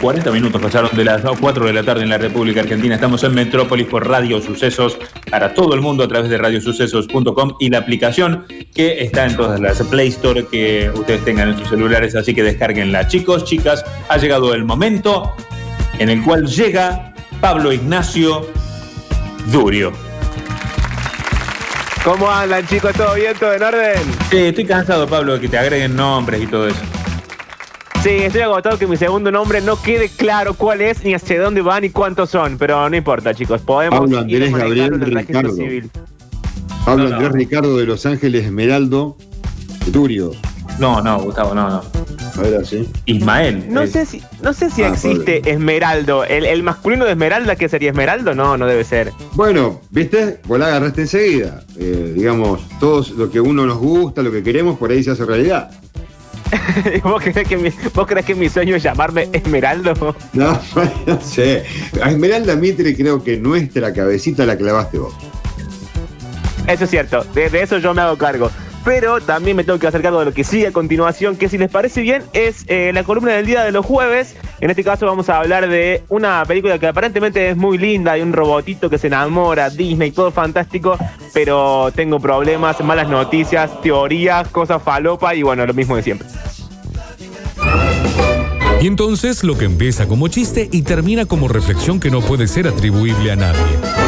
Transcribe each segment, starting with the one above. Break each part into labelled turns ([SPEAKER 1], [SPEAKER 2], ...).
[SPEAKER 1] 40 minutos pasaron de las 4 de la tarde en la República Argentina. Estamos en Metrópolis por Radio Sucesos para todo el mundo a través de radiosucesos.com y la aplicación que está en todas las Play Store que ustedes tengan en sus celulares, así que descarguenla. Chicos, chicas, ha llegado el momento en el cual llega Pablo Ignacio Durio.
[SPEAKER 2] ¿Cómo andan chicos? ¿Todo bien? ¿Todo en orden?
[SPEAKER 1] Sí, estoy cansado, Pablo, de que te agreguen nombres y todo eso.
[SPEAKER 2] Sí, estoy agotado que mi segundo nombre no quede claro cuál es, ni hacia dónde va, ni cuántos son. Pero no importa, chicos. Podemos.
[SPEAKER 3] Pablo Andrés Gabriel Ricardo. Civil. Pablo Andrés Ricardo de Los Ángeles Esmeraldo Durio.
[SPEAKER 1] No, no, Gustavo, no, no.
[SPEAKER 3] A ver así.
[SPEAKER 1] Ismael.
[SPEAKER 2] No sé si, no sé si ah, existe Esmeraldo. El, masculino de Esmeralda, ¿qué sería Esmeraldo? No, no debe ser.
[SPEAKER 3] Bueno, ¿viste? Vos la agarraste enseguida. Eh, digamos, todo lo que uno nos gusta, lo que queremos, por ahí se hace realidad.
[SPEAKER 2] ¿Vos, crees que mi, ¿Vos crees que mi sueño es llamarme Esmeraldo?
[SPEAKER 3] No, no sé. A Esmeralda Mitre creo que nuestra cabecita la clavaste vos.
[SPEAKER 2] Eso es cierto, de eso yo me hago cargo pero también me tengo que hacer cargo de lo que sigue a continuación, que si les parece bien es eh, la columna del día de los jueves. En este caso vamos a hablar de una película que aparentemente es muy linda, de un robotito que se enamora, Disney, todo fantástico, pero tengo problemas, malas noticias, teorías, cosas falopa y bueno, lo mismo de siempre.
[SPEAKER 4] Y entonces lo que empieza como chiste y termina como reflexión que no puede ser atribuible a nadie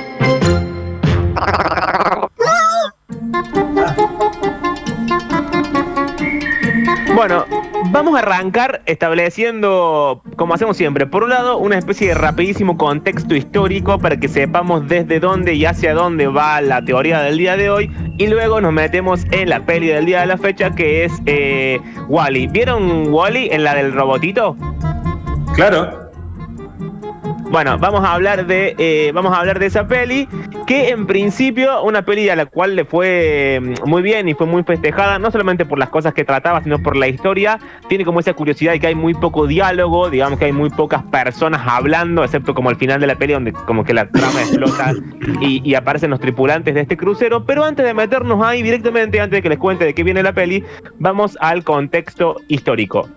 [SPEAKER 2] Vamos a arrancar estableciendo, como hacemos siempre, por un lado, una especie de rapidísimo contexto histórico para que sepamos desde dónde y hacia dónde va la teoría del día de hoy, y luego nos metemos en la peli del día de la fecha que es eh, Wally. ¿Vieron Wally en la del robotito?
[SPEAKER 1] Claro.
[SPEAKER 2] Bueno, vamos a hablar de eh, vamos a hablar de esa peli que en principio una peli a la cual le fue mm, muy bien y fue muy festejada no solamente por las cosas que trataba sino por la historia tiene como esa curiosidad de que hay muy poco diálogo digamos que hay muy pocas personas hablando excepto como al final de la peli donde como que la trama explota y, y aparecen los tripulantes de este crucero pero antes de meternos ahí directamente antes de que les cuente de qué viene la peli vamos al contexto histórico.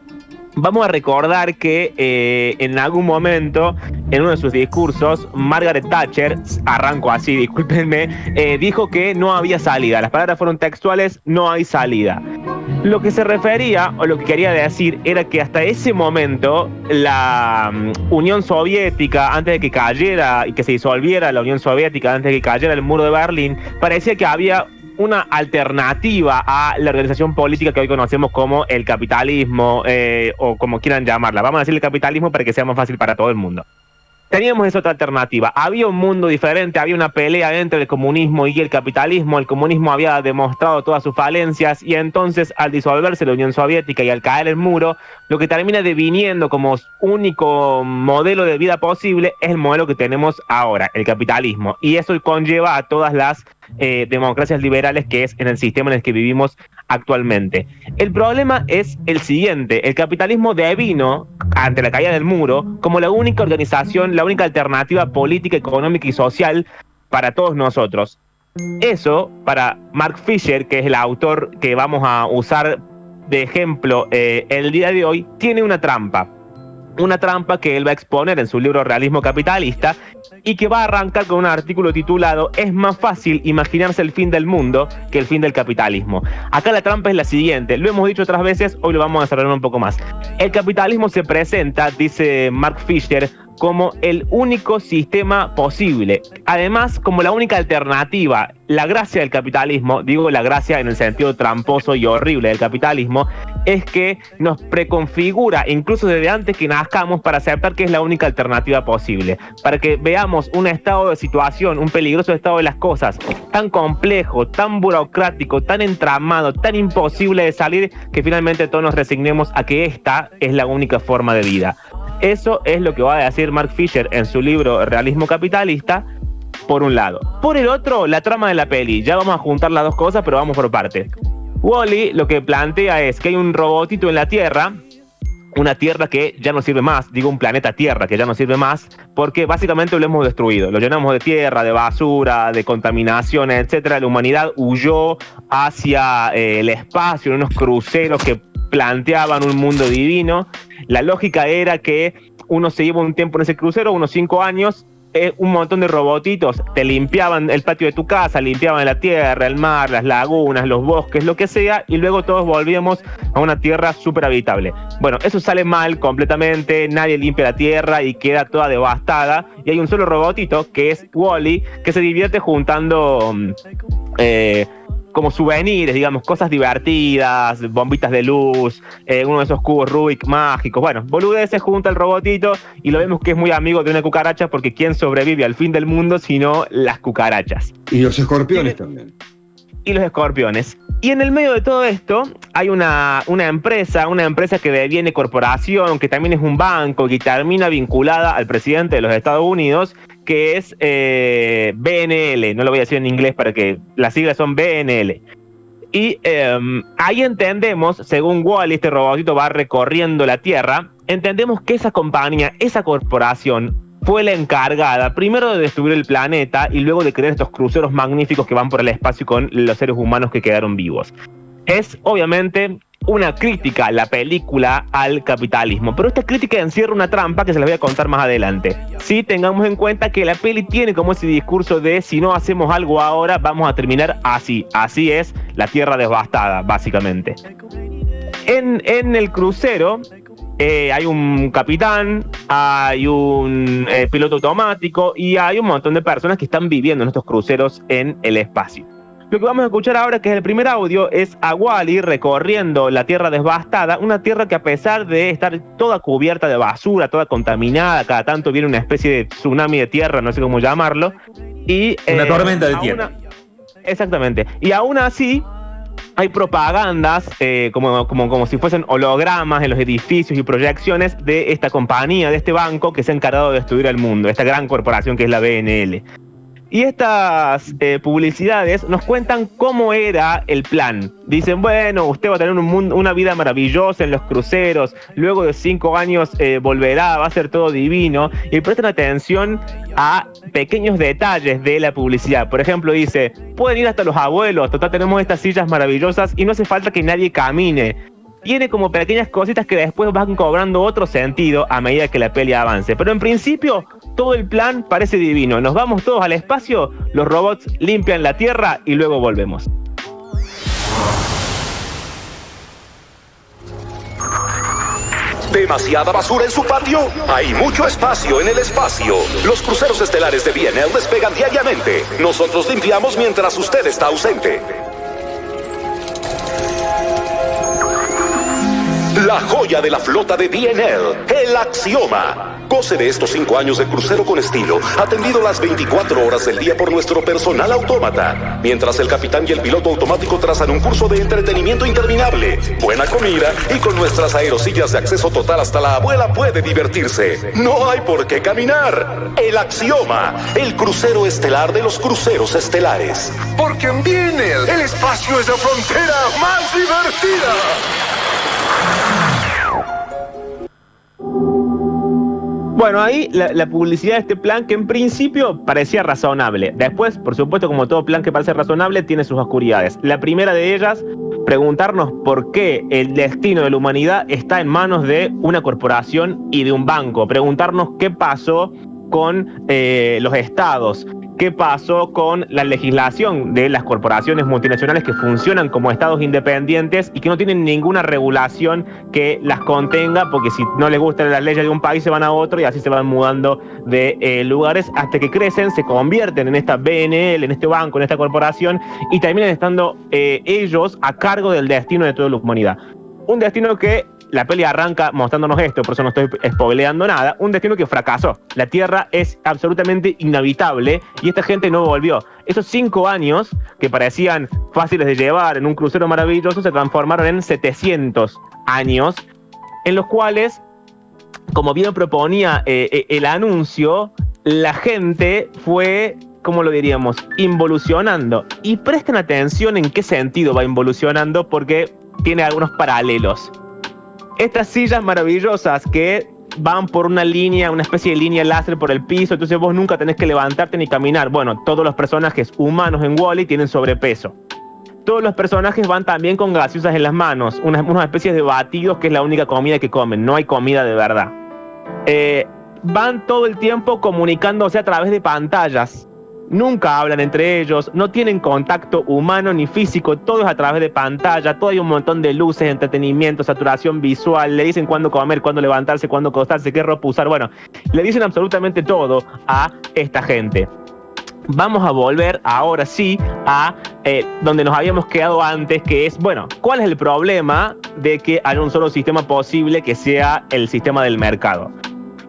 [SPEAKER 2] Vamos a recordar que eh, en algún momento, en uno de sus discursos, Margaret Thatcher, arranco así, discúlpenme, eh, dijo que no había salida. Las palabras fueron textuales, no hay salida. Lo que se refería, o lo que quería decir, era que hasta ese momento la mm, Unión Soviética, antes de que cayera y que se disolviera la Unión Soviética, antes de que cayera el muro de Berlín, parecía que había una alternativa a la organización política que hoy conocemos como el capitalismo eh, o como quieran llamarla. Vamos a decir el capitalismo para que sea más fácil para todo el mundo teníamos esa otra alternativa. Había un mundo diferente, había una pelea entre el comunismo y el capitalismo. El comunismo había demostrado todas sus falencias y entonces al disolverse la Unión Soviética y al caer el muro, lo que termina deviniendo como único modelo de vida posible es el modelo que tenemos ahora, el capitalismo. Y eso conlleva a todas las eh, democracias liberales que es en el sistema en el que vivimos actualmente. El problema es el siguiente, el capitalismo devino ante la caída del muro como la única organización, la única alternativa política, económica y social para todos nosotros. Eso, para Mark Fisher, que es el autor que vamos a usar de ejemplo eh, el día de hoy, tiene una trampa una trampa que él va a exponer en su libro Realismo Capitalista y que va a arrancar con un artículo titulado Es más fácil imaginarse el fin del mundo que el fin del capitalismo. Acá la trampa es la siguiente, lo hemos dicho otras veces, hoy lo vamos a desarrollar un poco más. El capitalismo se presenta, dice Mark Fisher, como el único sistema posible. Además, como la única alternativa. La gracia del capitalismo, digo la gracia en el sentido tramposo y horrible del capitalismo, es que nos preconfigura, incluso desde antes que nazcamos, para aceptar que es la única alternativa posible. Para que veamos un estado de situación, un peligroso estado de las cosas, tan complejo, tan burocrático, tan entramado, tan imposible de salir, que finalmente todos nos resignemos a que esta es la única forma de vida. Eso es lo que va a decir Mark Fisher en su libro Realismo Capitalista, por un lado. Por el otro, la trama de la peli. Ya vamos a juntar las dos cosas, pero vamos por parte. Wally lo que plantea es que hay un robotito en la Tierra, una Tierra que ya no sirve más, digo un planeta Tierra que ya no sirve más, porque básicamente lo hemos destruido, lo llenamos de tierra, de basura, de contaminación, etcétera. La humanidad huyó hacia eh, el espacio en unos cruceros que planteaban un mundo divino. La lógica era que uno se iba un tiempo en ese crucero, unos cinco años, eh, un montón de robotitos te limpiaban el patio de tu casa, limpiaban la tierra, el mar, las lagunas, los bosques, lo que sea, y luego todos volvíamos a una tierra súper habitable. Bueno, eso sale mal completamente, nadie limpia la tierra y queda toda devastada, y hay un solo robotito que es Wally, que se divierte juntando... Mm, eh, como souvenirs, digamos, cosas divertidas, bombitas de luz, eh, uno de esos cubos Rubik mágicos. Bueno, boludeces junta el robotito y lo vemos que es muy amigo de una cucaracha porque ¿quién sobrevive al fin del mundo sino las cucarachas?
[SPEAKER 3] Y los escorpiones también.
[SPEAKER 2] Y los escorpiones. Y en el medio de todo esto hay una, una empresa, una empresa que deviene corporación, que también es un banco, que termina vinculada al presidente de los Estados Unidos que es eh, BNL, no lo voy a decir en inglés para que las siglas son BNL. Y em, ahí entendemos, según Wally, este robotito va recorriendo la Tierra, entendemos que esa compañía, esa corporación, fue la encargada primero de destruir el planeta y luego de crear estos cruceros magníficos que van por el espacio con los seres humanos que quedaron vivos. Es obviamente una crítica, la película, al capitalismo. Pero esta crítica encierra una trampa que se les voy a contar más adelante. Si tengamos en cuenta que la peli tiene como ese discurso de si no hacemos algo ahora, vamos a terminar así. Así es la tierra devastada, básicamente. En, en el crucero eh, hay un capitán, hay un eh, piloto automático y hay un montón de personas que están viviendo en estos cruceros en el espacio. Lo que vamos a escuchar ahora, que es el primer audio, es a Wally recorriendo la tierra devastada, una tierra que a pesar de estar toda cubierta de basura, toda contaminada, cada tanto viene una especie de tsunami de tierra, no sé cómo llamarlo. Y,
[SPEAKER 1] una eh, tormenta de tierra.
[SPEAKER 2] exactamente. Y aún así, hay propagandas eh, como, como, como si fuesen hologramas en los edificios y proyecciones de esta compañía, de este banco que se ha encargado de destruir el mundo, esta gran corporación que es la BNL. Y estas eh, publicidades nos cuentan cómo era el plan. Dicen, bueno, usted va a tener un mundo, una vida maravillosa en los cruceros, luego de cinco años eh, volverá, va a ser todo divino. Y prestan atención a pequeños detalles de la publicidad. Por ejemplo, dice, pueden ir hasta los abuelos, total tenemos estas sillas maravillosas y no hace falta que nadie camine tiene como pequeñas cositas que después van cobrando otro sentido a medida que la peli avance. Pero en principio, todo el plan parece divino. Nos vamos todos al espacio, los robots limpian la Tierra y luego volvemos.
[SPEAKER 5] ¿Demasiada basura en su patio? Hay mucho espacio en el espacio. Los cruceros estelares de BNL despegan diariamente. Nosotros limpiamos mientras usted está ausente. La joya de la flota de DNL, el Axioma. Goce de estos cinco años de crucero con estilo, atendido las 24 horas del día por nuestro personal autómata, mientras el capitán y el piloto automático trazan un curso de entretenimiento interminable, buena comida y con nuestras aerosillas de acceso total hasta la abuela puede divertirse. No hay por qué caminar. El Axioma, el crucero estelar de los cruceros estelares.
[SPEAKER 6] Porque en DNL el espacio es la frontera más divertida.
[SPEAKER 2] Bueno, ahí la, publicidad de este plan que en principio parecía razonable. Después, por supuesto, como todo plan que parece razonable, tiene sus oscuridades. La primera de ellas, preguntarnos por qué el destino de la humanidad está en manos de una corporación y de un banco. Preguntarnos qué pasó con eh, los estados? ¿Qué pasó con la legislación de las corporaciones multinacionales que funcionan como estados independientes y que no tienen ninguna regulación que las contenga? Porque si no les gustan las leyes de un país se van a otro y así se van mudando de eh, lugares hasta que crecen, se convierten en esta BNL, en este banco, en esta corporación y terminan estando eh, ellos a cargo del destino de toda la humanidad. Un destino que la peli arranca mostrándonos esto, por eso no estoy spoileando nada, un destino que fracasó. La Tierra es absolutamente inhabitable y esta gente no volvió. Esos cinco años que parecían fáciles de llevar en un crucero maravilloso se transformaron en 700 años en los cuales, como bien proponía eh, eh, el anuncio, la gente fue ¿cómo lo diríamos? Involucionando. Y presten atención en qué sentido va involucionando porque tiene algunos paralelos estas sillas maravillosas que van por una línea, una especie de línea láser por el piso, entonces vos nunca tenés que levantarte ni caminar. Bueno, todos los personajes humanos en Wally tienen sobrepeso. Todos los personajes van también con gaseosas en las manos, unas, unas especies de batidos que es la única comida que comen, no hay comida de verdad. Eh, van todo el tiempo comunicándose a través de pantallas nunca hablan entre ellos, no tienen contacto humano ni físico, todo es a través de pantalla, todo hay un montón de luces, entretenimiento, saturación visual, le dicen cuándo comer, cuándo levantarse, cuándo acostarse, qué ropa usar, bueno, le dicen absolutamente todo a esta gente. Vamos a volver ahora sí a eh, donde nos habíamos quedado antes, que es, bueno, ¿cuál es el problema de que haya un solo sistema posible que sea el sistema del mercado?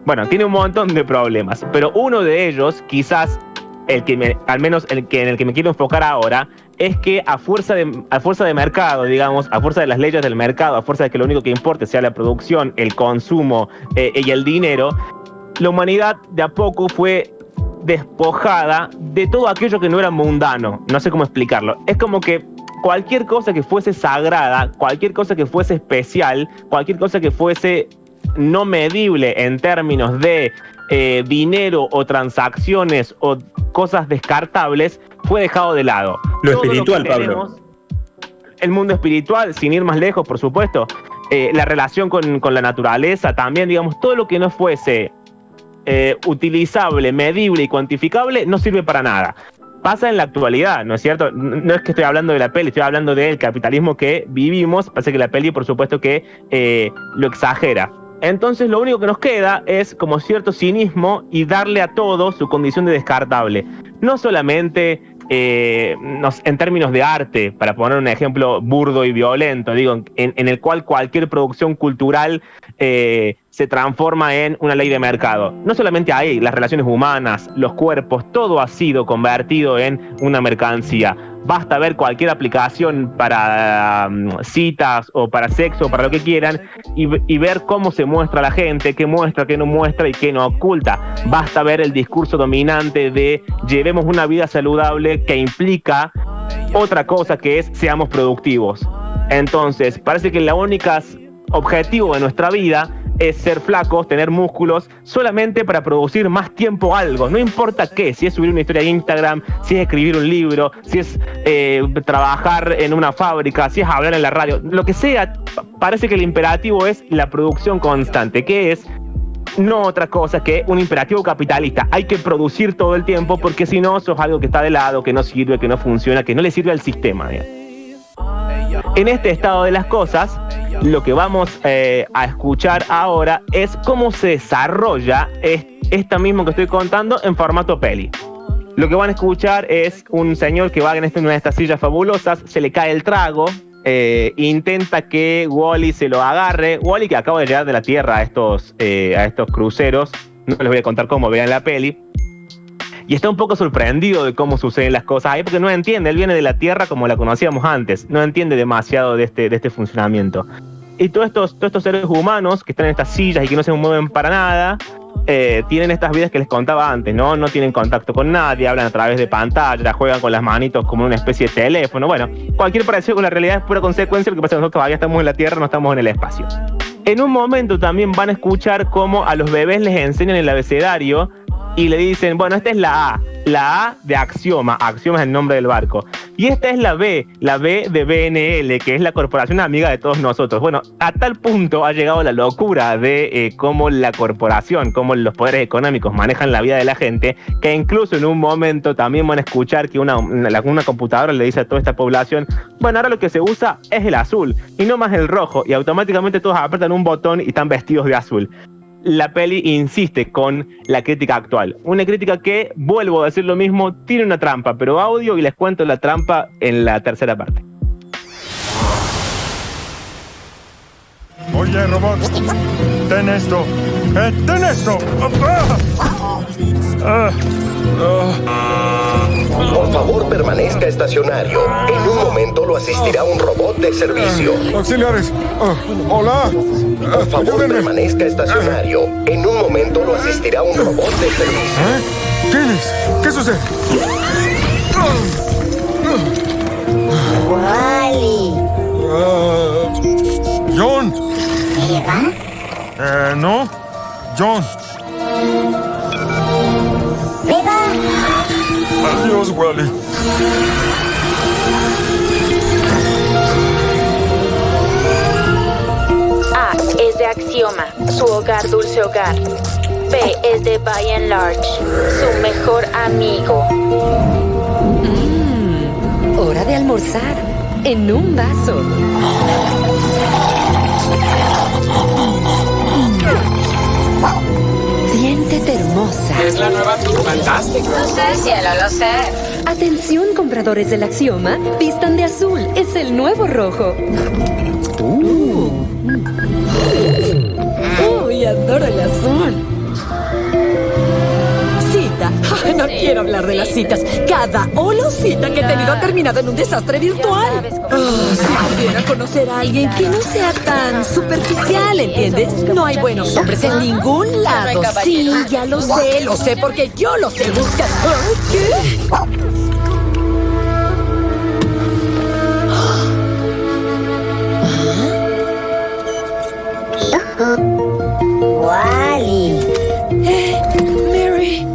[SPEAKER 2] Bueno, tiene un montón de problemas, pero uno de ellos, quizás el que me, al menos el que en el que me quiero enfocar ahora, es que a fuerza de, a fuerza de mercado, digamos, a fuerza de las leyes del mercado, a fuerza de que lo único que importe sea la producción, el consumo eh, y el dinero, la humanidad de a poco fue despojada de todo aquello que no era mundano. No sé cómo explicarlo. Es como que cualquier cosa que fuese sagrada, cualquier cosa que fuese especial, cualquier cosa que fuese no medible en términos de eh, dinero o transacciones o cosas descartables fue dejado de lado.
[SPEAKER 1] Lo espiritual, Pablo.
[SPEAKER 2] El mundo espiritual, sin ir más lejos, por supuesto. Eh, la relación con, la naturaleza también, digamos, todo lo que no fuese eh, utilizable, medible y cuantificable no sirve para nada. Pasa en la actualidad, ¿no es cierto? No es que estoy hablando de la peli, estoy hablando del capitalismo que vivimos. Pasa que la peli, por supuesto, que lo exagera. Entonces lo único que nos queda es como cierto cinismo y darle a todo su condición de descartable. No solamente eh, en términos de arte, para poner un ejemplo burdo y violento, digo, en, el cual cualquier producción cultural eh, se transforma en una ley de mercado. No solamente ahí, las relaciones humanas, los cuerpos, todo ha sido convertido en una mercancía. Basta ver cualquier aplicación para um, citas o para sexo, para lo que quieran, y, y, ver cómo se muestra la gente, qué muestra, qué no muestra y qué no oculta. Basta ver el discurso dominante de llevemos una vida saludable que implica otra cosa que es seamos productivos. Entonces, parece que la única objetivo de nuestra vida es ser flacos, tener músculos, solamente para producir más tiempo algo. No importa qué, si es subir una historia de Instagram, si es escribir un libro, si es eh, trabajar en una fábrica, si es hablar en la radio, lo que sea, parece que el imperativo es la producción constante, que es no otra cosa que un imperativo capitalista. Hay que producir todo el tiempo porque si no, eso es algo que está de lado, que no sirve, que no funciona, que no le sirve al sistema. En este estado de las cosas, lo que vamos eh, a escuchar ahora es cómo se desarrolla esta misma que estoy contando en formato peli. Lo que van a escuchar es un señor que va en una de estas sillas fabulosas, se le cae el trago, eh, intenta que Wally se lo agarre. Wally que acaba de llegar de la Tierra a estos, eh, a estos cruceros, no les voy a contar cómo vean la peli, y está un poco sorprendido de cómo suceden las cosas ahí porque no entiende, él viene de la Tierra como la conocíamos antes, no entiende demasiado de este, de este funcionamiento. Y todos estos, todos estos seres humanos que están en estas sillas y que no se mueven para nada, eh, tienen estas vidas que les contaba antes, ¿no? No tienen contacto con nadie, hablan a través de pantalla, juegan con las manitos como una especie de teléfono. Bueno, cualquier parecido con la realidad es pura consecuencia, lo que pasa es que nosotros todavía estamos en la Tierra, no estamos en el espacio. En un momento también van a escuchar cómo a los bebés les enseñan el abecedario y le dicen, bueno, esta es la A, la A de Axioma, Axioma es el nombre del barco. Y esta es la B, la B de BNL, que es la corporación amiga de todos nosotros. Bueno, a tal punto ha llegado la locura de eh, cómo la corporación, cómo los poderes económicos manejan la vida de la gente, que incluso en un momento también van a escuchar que una, una, una computadora le dice a toda esta población, bueno, ahora lo que se usa es el azul y no más el rojo, y automáticamente todos apretan un botón y están vestidos de azul la peli insiste con la crítica actual. Una crítica que, vuelvo a decir lo mismo, tiene una trampa, pero audio y les cuento la trampa en la tercera parte.
[SPEAKER 7] Oye, robot, ten esto. Eh, ten esto. Ah, ah,
[SPEAKER 5] Por favor, permanezca estacionario. En un momento lo asistirá un robot de servicio.
[SPEAKER 7] auxiliares. Ah, hola.
[SPEAKER 5] Por favor, permanezca estacionario. En un momento lo asistirá un robot de servicio.
[SPEAKER 7] ¿Eh? ¿Quién es? ¿Qué sucede?
[SPEAKER 8] Wally.
[SPEAKER 7] Ah, John.
[SPEAKER 8] ¿Eva?
[SPEAKER 7] Eh, no. John.
[SPEAKER 8] ¿Eva?
[SPEAKER 7] Adiós, Wally.
[SPEAKER 9] A es de Axioma, su hogar dulce hogar. B es de By and Large, su mejor amigo.
[SPEAKER 10] Hora de almorzar. En un vaso.
[SPEAKER 11] Es la nueva Tour Fantastic.
[SPEAKER 8] Lo sé, cielo, lo sé.
[SPEAKER 10] Atención, compradores del Axioma. Vistan de azul. Es el nuevo rojo. Uy, adoro el azul. Cita. Ay, no quiero hablar de las citas. Cada holo cita que he tenido ha terminado en un desastre virtual. Ah, si pudiera conocer a alguien que no sea tan superficial, ¿entiendes? No hay buenos hombres en ningún lado. Sí, ya lo sé, lo sé porque yo lo sé buscar. Ay, ¿Qué? Mary.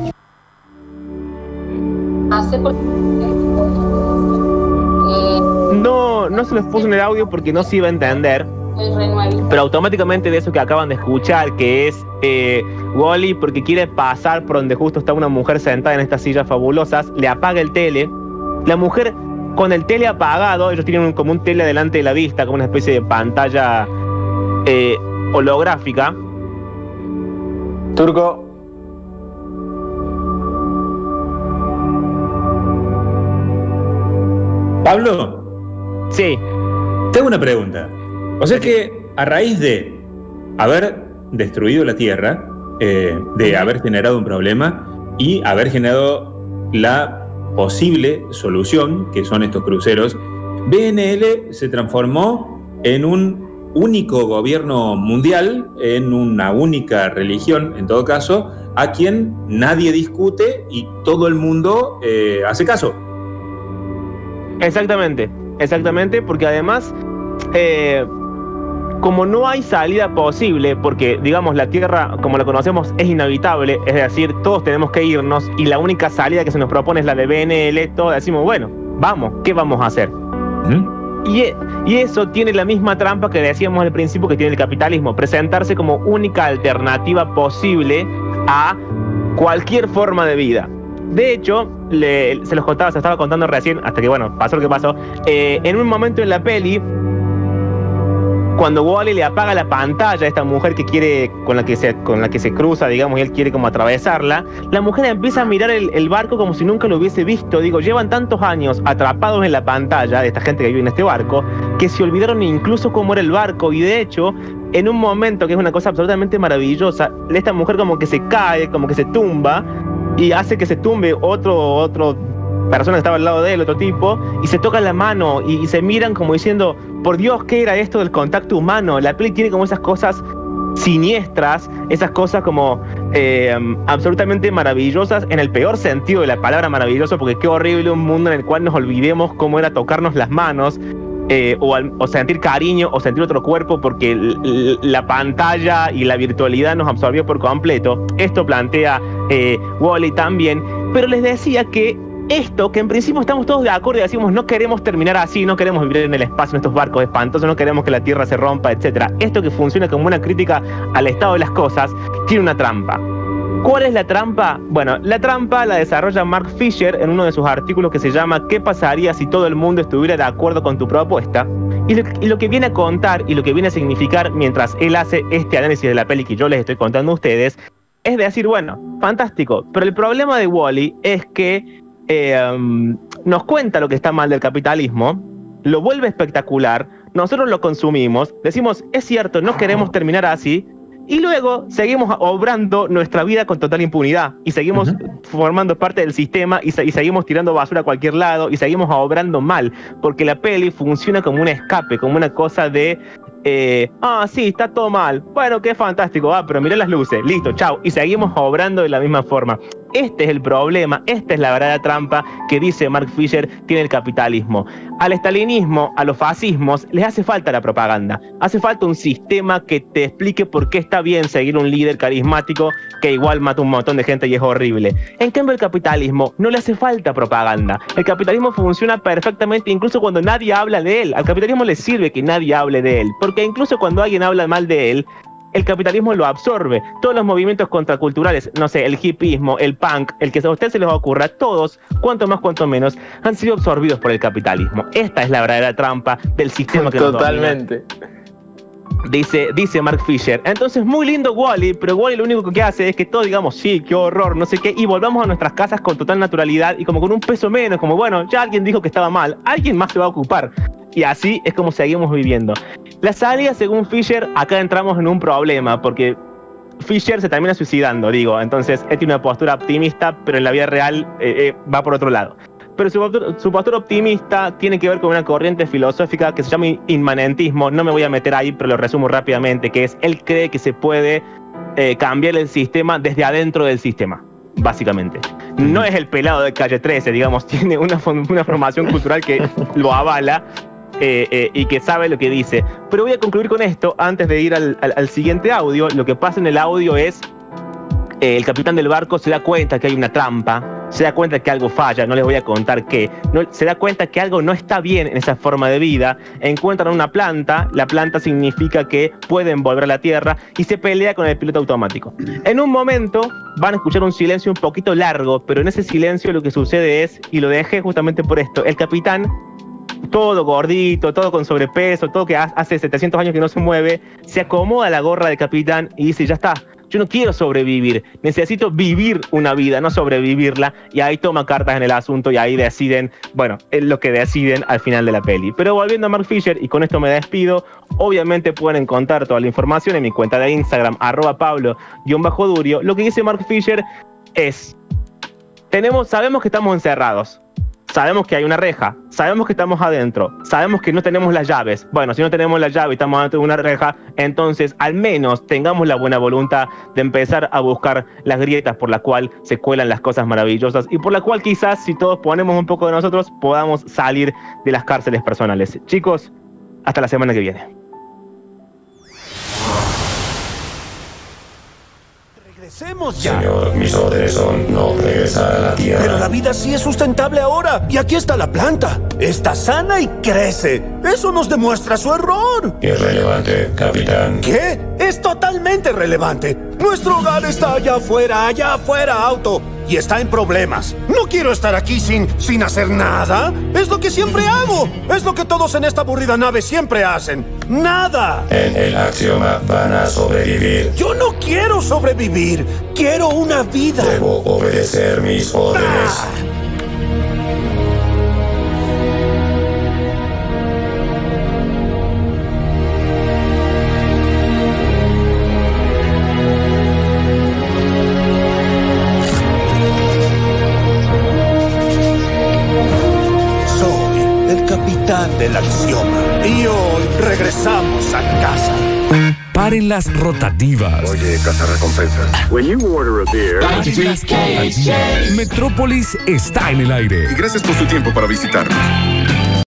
[SPEAKER 2] No, no se los puse en el audio porque no se iba a entender.
[SPEAKER 9] El renuevo.
[SPEAKER 2] Pero automáticamente de eso que acaban de escuchar, que es eh, Wally porque quiere pasar por donde justo está una mujer sentada en estas sillas fabulosas, le apaga el tele. La mujer con el tele apagado, ellos tienen un- como un tele delante de la vista, como una especie de pantalla eh, holográfica.
[SPEAKER 11] Turco.
[SPEAKER 1] Pablo,
[SPEAKER 2] Sí,
[SPEAKER 1] tengo una pregunta. O sea que a raíz de haber destruido la Tierra, eh, de haber generado un problema y haber generado la posible solución, que son estos cruceros, BNL se transformó en un único gobierno mundial, en una única religión, en todo caso, a quien nadie discute y todo el mundo eh, hace caso.
[SPEAKER 2] Exactamente, exactamente, porque además, eh, como no hay salida posible, porque digamos la Tierra, como la conocemos, es inhabitable, es decir, todos tenemos que irnos y la única salida que se nos propone es la de BNL, todos decimos, bueno, vamos, ¿qué vamos a hacer?
[SPEAKER 1] ¿Mm?
[SPEAKER 2] Y, e- y eso tiene la misma trampa que decíamos al principio que tiene el capitalismo, presentarse como única alternativa posible a cualquier forma de vida. De hecho, le- se los contaba, se estaba contando recién, hasta que bueno, pasó lo que pasó. eh, en un momento en la peli, cuando Wally le apaga la pantalla a esta mujer que quiere, con la que se, con la que se cruza, digamos, y él quiere como atravesarla, la mujer empieza a mirar el, barco como si nunca lo hubiese visto. Digo, llevan tantos años atrapados en la pantalla de esta gente que vive en este barco, que se olvidaron incluso cómo era el barco. Y de hecho, en un momento que es una cosa absolutamente maravillosa, esta mujer como que se cae, como que se tumba, y hace que se tumbe otro, otro persona que estaba al lado de él, otro tipo, y se tocan la mano y, se miran como diciendo, por Dios, ¿qué era esto del contacto humano? La peli tiene como esas cosas siniestras, esas cosas como eh, absolutamente maravillosas, en el peor sentido de la palabra maravilloso, porque qué horrible un mundo en el cual nos olvidemos cómo era tocarnos las manos. eh, o, al- sentir cariño o sentir otro cuerpo porque la pantalla y la virtualidad nos absorbió por completo. Esto plantea eh, Wally también, pero les decía que esto, que en principio estamos todos de acuerdo y decimos no queremos terminar así, no queremos vivir en el espacio, en estos barcos espantosos, no queremos que la Tierra se rompa, etc. Esto que funciona como una crítica al estado de las cosas, tiene una trampa. ¿Cuál es la trampa? Bueno, la trampa la desarrolla Mark Fisher en uno de sus artículos que se llama ¿Qué pasaría si todo el mundo estuviera de acuerdo con tu propuesta? Y lo, que viene a contar y lo que viene a significar mientras él hace este análisis de la peli que yo les estoy contando a ustedes, es decir, bueno, fantástico, pero el problema de Wally es que eh, um, nos cuenta lo que está mal del capitalismo, lo vuelve espectacular, nosotros lo consumimos, decimos, es cierto, no queremos terminar así, y luego seguimos obrando nuestra vida con total impunidad y seguimos formando parte del sistema y, se- y seguimos tirando basura a cualquier lado y seguimos obrando mal, porque la peli funciona como un escape, como una cosa de, eh, ah, sí, está todo mal, bueno, qué fantástico, ah, pero mirá las luces, listo, chao, y seguimos obrando de la misma forma. Este es el problema, esta es la verdadera trampa que dice Mark Fisher tiene el capitalismo. Al estalinismo, a los fascismos, les hace falta la propaganda. Hace falta un sistema que te explique por qué está bien seguir un líder carismático que igual mata un montón de gente y es horrible. En cambio, el capitalismo no le hace falta propaganda. El capitalismo funciona perfectamente incluso cuando nadie habla de él. Al capitalismo le sirve que nadie hable de él, porque incluso cuando alguien habla mal de él, el capitalismo lo absorbe. Todos los movimientos contraculturales, no sé, el hipismo, el punk, el que a usted se les ocurra, todos, cuanto más, cuanto menos, han sido absorbidos por el capitalismo. Esta es la verdadera trampa del sistema que nos domina.
[SPEAKER 12] Totalmente.
[SPEAKER 2] Dice, dice Mark Fisher. Entonces, muy lindo Wally, pero Wally lo único que hace es que todos digamos, sí, qué horror, no sé qué, y volvamos a nuestras casas con total naturalidad y como con un peso menos, como bueno, ya alguien dijo que estaba mal, alguien más se va a ocupar. Y así es como seguimos viviendo. La salida, según Fisher, acá entramos en un problema, porque Fisher se termina suicidando, digo. Entonces, él tiene una postura optimista, pero en la vida real eh, eh, va por otro lado. Pero su postura, optimista tiene que ver con una corriente filosófica que se llama inmanentismo. No me voy a meter ahí, pero lo resumo rápidamente, que es él cree que se puede eh, cambiar el sistema desde adentro del sistema, básicamente. No es el pelado de calle 13, digamos, tiene una, una formación cultural que lo avala. Eh, eh, y que sabe lo que dice. Pero voy a concluir con esto antes de ir al, siguiente audio. Lo que pasa en el audio es eh, el capitán del barco se da cuenta que hay una trampa, se da cuenta que algo falla, no les voy a contar qué, no- se da cuenta que algo no está bien en esa forma de vida, encuentran una planta, la planta significa que pueden volver a la Tierra y se pelea con el piloto automático. En un momento van a escuchar un silencio un poquito largo, pero en ese silencio lo que sucede es, y lo dejé justamente por esto, el capitán todo gordito, todo con sobrepeso, todo que ha- hace 700 años que no se mueve, se acomoda la gorra del capitán y dice, ya está, yo no quiero sobrevivir, necesito vivir una vida, no sobrevivirla, y ahí toma cartas en el asunto y ahí deciden, bueno, es lo que deciden al final de la peli. Pero volviendo a Mark Fisher, y con esto me despido, obviamente pueden encontrar toda la información en mi cuenta de Instagram, arroba pablo-durio. Lo que dice Mark Fisher es, tenemos, sabemos que estamos encerrados, Sabemos que hay una reja, sabemos que estamos adentro, sabemos que no tenemos las llaves. Bueno, si no tenemos la llave y estamos adentro de una reja, entonces al menos tengamos la buena voluntad de empezar a buscar las grietas por la cual se cuelan las cosas maravillosas y por la cual quizás si todos ponemos un poco de nosotros podamos salir de las cárceles personales. Chicos, hasta la semana que viene.
[SPEAKER 13] Regresemos ya.
[SPEAKER 14] Señor, mis órdenes son no regresar a la Tierra.
[SPEAKER 13] Pero la vida sí es sustentable ahora. Y aquí está la planta. Está sana y crece. Eso nos demuestra su error.
[SPEAKER 14] Irrelevante, capitán.
[SPEAKER 13] ¿Qué? Es totalmente relevante. Nuestro hogar está allá afuera, allá afuera, auto. Y está en problemas. No quiero estar aquí sin, sin hacer nada. Es lo que siempre hago. Es lo que todos en esta aburrida nave siempre hacen. Nada.
[SPEAKER 14] En el axioma van a sobrevivir.
[SPEAKER 13] Yo no quiero sobrevivir. Quiero una vida.
[SPEAKER 14] Debo obedecer mis órdenes.
[SPEAKER 13] Soy del axioma. Y hoy regresamos a casa.
[SPEAKER 4] Paren las rotativas.
[SPEAKER 6] Oye, recompensas. When you order a beer.
[SPEAKER 4] Metrópolis está en el aire.
[SPEAKER 6] Y gracias por su tiempo para visitarnos.